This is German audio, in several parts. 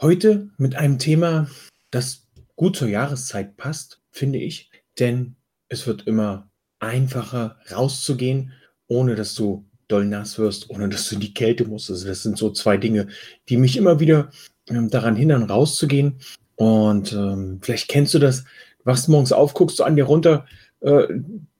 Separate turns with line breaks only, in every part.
Heute mit einem Thema, das gut zur Jahreszeit passt, finde ich, denn es wird immer einfacher rauszugehen, ohne dass du doll nass wirst, ohne dass du in die Kälte musst. Also das sind so zwei Dinge, die mich immer wieder ähm, daran hindern, rauszugehen. Und ähm, vielleicht kennst du das, wachst morgens auf, guckst du an dir runter, äh,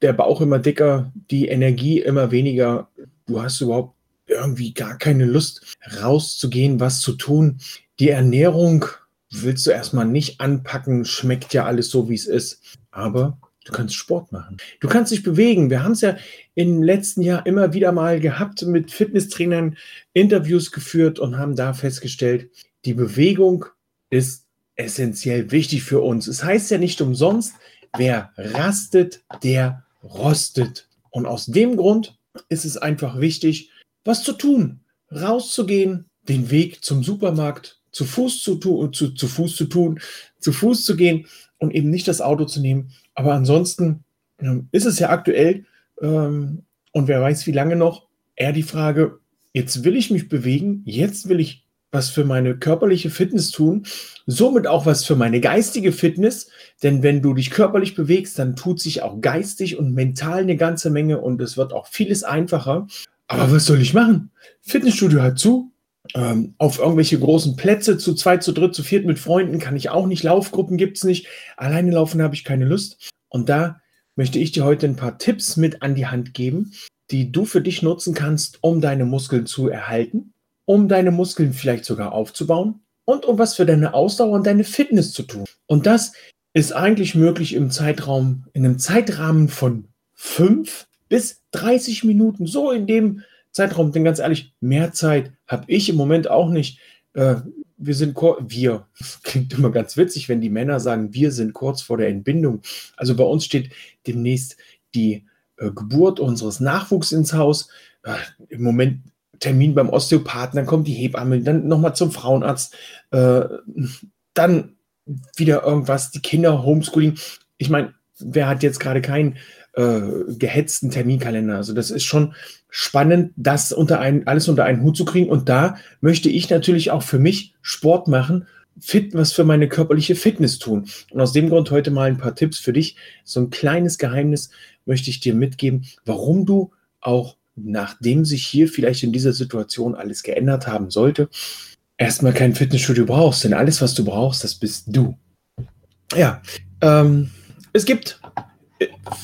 der Bauch immer dicker, die Energie immer weniger. Du hast überhaupt irgendwie gar keine Lust, rauszugehen, was zu tun. Die Ernährung willst du erstmal nicht anpacken, schmeckt ja alles so, wie es ist. Aber du kannst Sport machen. Du kannst dich bewegen. Wir haben es ja im letzten Jahr immer wieder mal gehabt, mit Fitnesstrainern Interviews geführt und haben da festgestellt, die Bewegung ist essentiell wichtig für uns. Es heißt ja nicht umsonst, wer rastet, der rostet. Und aus dem Grund ist es einfach wichtig, was zu tun, rauszugehen, den Weg zum Supermarkt zu Fuß zu, tun, zu, zu Fuß zu tun, zu Fuß zu gehen und eben nicht das Auto zu nehmen. Aber ansonsten ähm, ist es ja aktuell ähm, und wer weiß wie lange noch, eher die Frage, jetzt will ich mich bewegen, jetzt will ich was für meine körperliche Fitness tun, somit auch was für meine geistige Fitness, denn wenn du dich körperlich bewegst, dann tut sich auch geistig und mental eine ganze Menge und es wird auch vieles einfacher. Aber was soll ich machen? Fitnessstudio hat zu, ähm, auf irgendwelche großen Plätze zu zweit, zu dritt, zu viert mit Freunden kann ich auch nicht. Laufgruppen gibt es nicht. Alleine laufen habe ich keine Lust. Und da möchte ich dir heute ein paar Tipps mit an die Hand geben, die du für dich nutzen kannst, um deine Muskeln zu erhalten, um deine Muskeln vielleicht sogar aufzubauen und um was für deine Ausdauer und deine Fitness zu tun. Und das ist eigentlich möglich im Zeitraum, in einem Zeitrahmen von fünf bis 30 Minuten, so in dem Zeitraum, denn ganz ehrlich, mehr Zeit habe ich im Moment auch nicht. Äh, wir sind wir. Klingt immer ganz witzig, wenn die Männer sagen, wir sind kurz vor der Entbindung. Also bei uns steht demnächst die äh, Geburt unseres Nachwuchs ins Haus. Äh, Im Moment Termin beim Osteopathen, dann kommt die Hebamme, dann nochmal zum Frauenarzt, äh, dann wieder irgendwas, die Kinder, Homeschooling. Ich meine, wer hat jetzt gerade keinen äh, gehetzten Terminkalender? Also das ist schon spannend, das unter ein, alles unter einen Hut zu kriegen. Und da möchte ich natürlich auch für mich Sport machen, fit, was für meine körperliche Fitness tun. Und aus dem Grund heute mal ein paar Tipps für dich. So ein kleines Geheimnis möchte ich dir mitgeben, warum du auch nachdem sich hier vielleicht in dieser Situation alles geändert haben sollte, erstmal kein Fitnessstudio brauchst. Denn alles, was du brauchst, das bist du. Ja, ähm, es gibt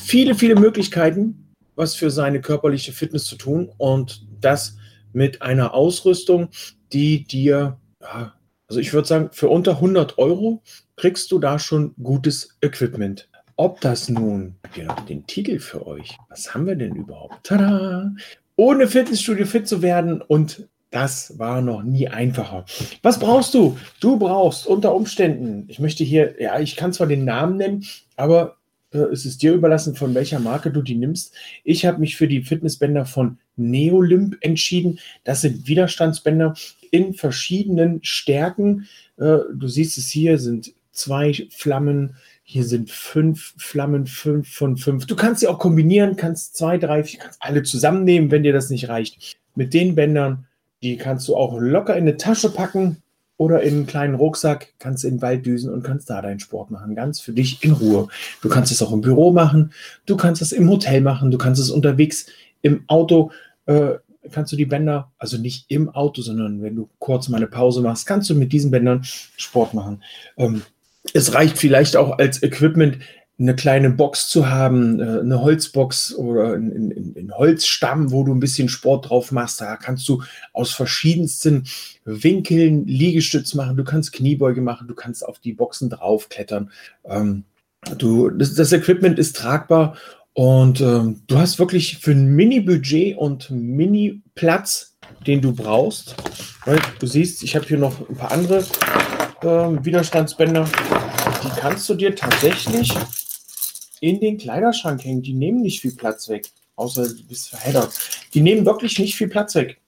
viele, viele Möglichkeiten, was für seine körperliche Fitness zu tun und das mit einer Ausrüstung, die dir, ja, also ich würde sagen, für unter 100 Euro kriegst du da schon gutes Equipment. Ob das nun, ja, den Titel für euch, was haben wir denn überhaupt? Tada! Ohne Fitnessstudio fit zu werden und das war noch nie einfacher. Was brauchst du? Du brauchst unter Umständen, ich möchte hier, ja, ich kann zwar den Namen nennen, aber es ist dir überlassen, von welcher Marke du die nimmst. Ich habe mich für die Fitnessbänder von Neolymp entschieden. Das sind Widerstandsbänder in verschiedenen Stärken. Äh, du siehst es hier, sind zwei Flammen. Hier sind fünf Flammen, fünf von fünf. Du kannst sie auch kombinieren, kannst zwei, drei, vier, kannst alle zusammennehmen, wenn dir das nicht reicht. Mit den Bändern, die kannst du auch locker in eine Tasche packen oder in einen kleinen Rucksack, kannst in den Wald düsen und kannst da deinen Sport machen, ganz für dich in Ruhe. Du kannst es auch im Büro machen, du kannst es im Hotel machen, du kannst es unterwegs im Auto, äh, kannst du die Bänder, also nicht im Auto, sondern wenn du kurz mal eine Pause machst, kannst du mit diesen Bändern Sport machen. Ähm, es reicht vielleicht auch als Equipment eine kleine Box zu haben, äh, eine Holzbox oder ein Holzstamm, wo du ein bisschen Sport drauf machst. Da kannst du aus verschiedensten Winkeln Liegestütz machen, du kannst Kniebeuge machen, du kannst auf die Boxen draufklettern. Ähm, du, das, das Equipment ist tragbar Und ähm, du hast wirklich für ein Mini-Budget und Mini-Platz, den du brauchst. Du siehst, ich habe hier noch ein paar andere äh, Widerstandsbänder. Die kannst du dir tatsächlich in den Kleiderschrank hängen. Die nehmen nicht viel Platz weg. Außer du bist verheddert. Die nehmen wirklich nicht viel Platz weg.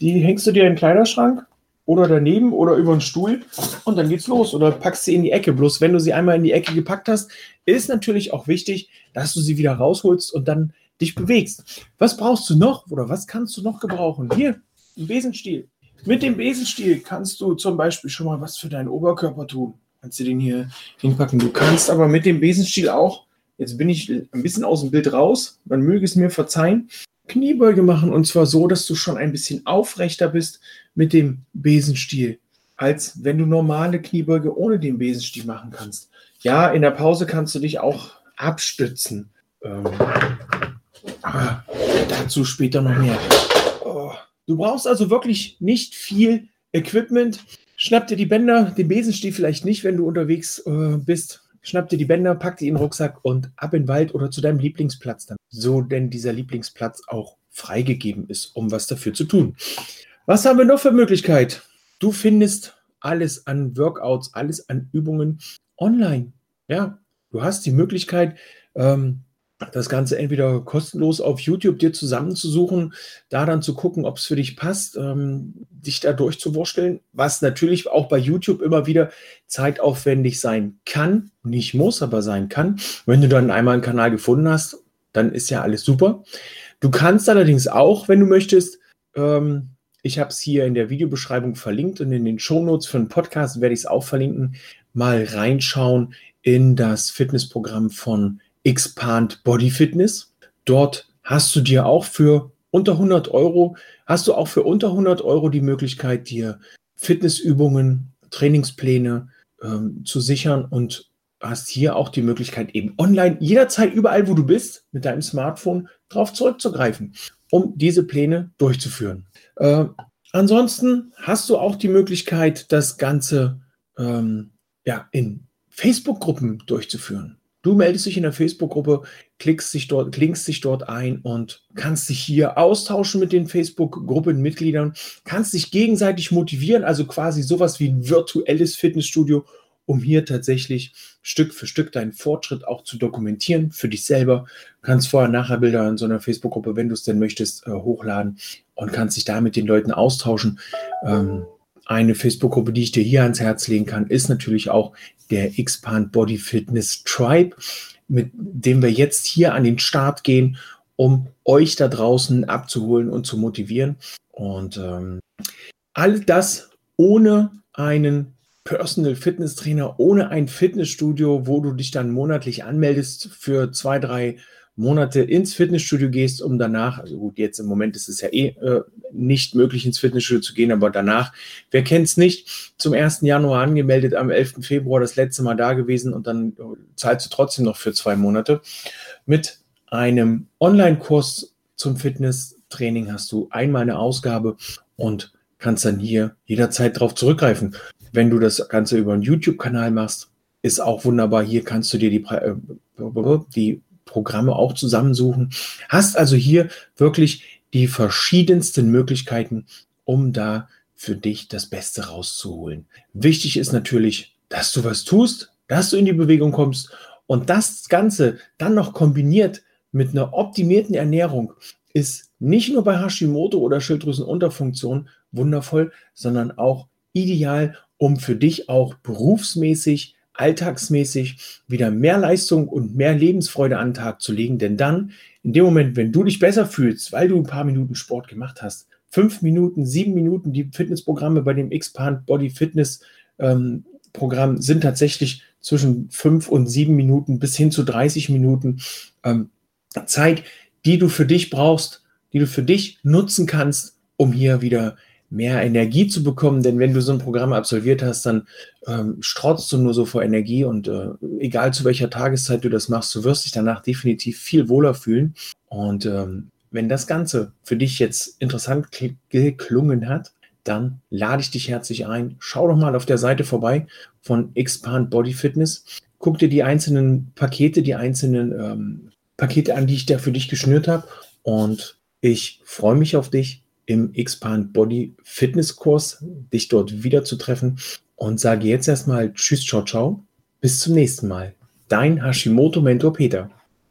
Die hängst du dir in den Kleiderschrank oder daneben oder über den Stuhl und dann geht's los oder packst sie in die Ecke. Bloß wenn du sie einmal in die Ecke gepackt hast, ist natürlich auch wichtig, dass du sie wieder rausholst und dann dich bewegst. Was brauchst du noch oder was kannst du noch gebrauchen? Hier, ein Besenstiel. Mit dem Besenstiel kannst du zum Beispiel schon mal was für deinen Oberkörper tun. Kannst du den hier hinpacken. Du kannst aber mit dem Besenstiel auch, jetzt bin ich ein bisschen aus dem Bild raus, man möge es mir verzeihen, Kniebeuge machen und zwar so, dass du schon ein bisschen aufrechter bist mit dem Besenstiel, als wenn du normale Kniebeuge ohne den Besenstiel machen kannst. Ja, in der Pause kannst du dich auch abstützen. Ähm, aber dazu später noch mehr. Oh. Du brauchst also wirklich nicht viel Equipment. Schnapp dir die Bänder, den Besenstiel vielleicht nicht, wenn du unterwegs äh, bist schnapp dir die Bänder, pack die in den Rucksack und ab in den Wald oder zu deinem Lieblingsplatz dann. So denn dieser Lieblingsplatz auch freigegeben ist, um was dafür zu tun. Was haben wir noch für Möglichkeit? Du findest alles an Workouts, alles an Übungen online. Ja, du hast die Möglichkeit, ähm, das Ganze entweder kostenlos auf YouTube dir zusammenzusuchen, da dann zu gucken, ob es für dich passt, ähm, dich da durchzuwursteln, was natürlich auch bei YouTube immer wieder zeitaufwendig sein kann, nicht muss, aber sein kann. Wenn du dann einmal einen Kanal gefunden hast, dann ist ja alles super. Du kannst allerdings auch, wenn du möchtest, ähm, ich habe es hier in der Videobeschreibung verlinkt und in den Shownotes für den Podcast werde ich es auch verlinken, mal reinschauen in das Fitnessprogramm von Expand Body Fitness. Dort hast du dir auch für unter 100 Euro, hast du auch für unter 100 Euro die Möglichkeit, dir Fitnessübungen, Trainingspläne ähm, zu sichern und hast hier auch die Möglichkeit, eben online jederzeit überall, wo du bist, mit deinem Smartphone drauf zurückzugreifen, um diese Pläne durchzuführen. Äh, ansonsten hast du auch die Möglichkeit, das Ganze ähm, ja, in Facebook-Gruppen durchzuführen. Du meldest dich in der Facebook-Gruppe, klickst dich dort, klickst dich dort ein und kannst dich hier austauschen mit den Facebook-Gruppenmitgliedern, kannst dich gegenseitig motivieren, also quasi sowas wie ein virtuelles Fitnessstudio, um hier tatsächlich Stück für Stück deinen Fortschritt auch zu dokumentieren für dich selber. Du kannst vorher nachher Bilder in so einer Facebook-Gruppe, wenn du es denn möchtest, äh, hochladen und kannst dich da mit den Leuten austauschen. Ähm, eine Facebook-Gruppe, die ich dir hier ans Herz legen kann, ist natürlich auch der Expand Body Fitness Tribe, mit dem wir jetzt hier an den Start gehen, um euch da draußen abzuholen und zu motivieren. Und ähm, all das ohne einen Personal Fitness Trainer, ohne ein Fitnessstudio, wo du dich dann monatlich anmeldest für zwei, drei Monate ins Fitnessstudio gehst, um danach, also gut, jetzt im Moment ist es ja eh äh, nicht möglich, ins Fitnessstudio zu gehen, aber danach, wer kennt es nicht, zum 1. Januar angemeldet, am 11. Februar das letzte Mal da gewesen und dann äh, zahlst du trotzdem noch für zwei Monate. Mit einem Online-Kurs zum Fitnesstraining hast du einmal eine Ausgabe und kannst dann hier jederzeit drauf zurückgreifen. Wenn du das Ganze über einen YouTube-Kanal machst, ist auch wunderbar. Hier kannst du dir die, äh, die Programme auch zusammensuchen. Hast also hier wirklich die verschiedensten Möglichkeiten, um da für dich das Beste rauszuholen. Wichtig ist natürlich, dass du was tust, dass du in die Bewegung kommst und das Ganze dann noch kombiniert mit einer optimierten Ernährung ist nicht nur bei Hashimoto oder Schilddrüsenunterfunktion wundervoll, sondern auch ideal, um für dich auch berufsmäßig alltagsmäßig wieder mehr Leistung und mehr Lebensfreude an den Tag zu legen. Denn dann, in dem Moment, wenn du dich besser fühlst, weil du ein paar Minuten Sport gemacht hast, fünf Minuten, sieben Minuten, die Fitnessprogramme bei dem Expand Body Fitness ähm, Programm sind tatsächlich zwischen fünf und sieben Minuten bis hin zu 30 Minuten ähm, Zeit, die du für dich brauchst, die du für dich nutzen kannst, um hier wieder mehr Energie zu bekommen, denn wenn du so ein Programm absolviert hast, dann ähm, strotzt du nur so vor Energie und äh, egal zu welcher Tageszeit du das machst, du wirst dich danach definitiv viel wohler fühlen. Und ähm, wenn das Ganze für dich jetzt interessant geklungen hat, dann lade ich dich herzlich ein. Schau doch mal auf der Seite vorbei von Expand Body Fitness. Guck dir die einzelnen Pakete, die einzelnen ähm, Pakete an, die ich da für dich geschnürt habe. Und ich freue mich auf dich im Expand Body Fitness Kurs, dich dort wieder zu treffen und sage jetzt erstmal Tschüss, ciao, ciao. Bis zum nächsten Mal. Dein Hashimoto Mentor Peter.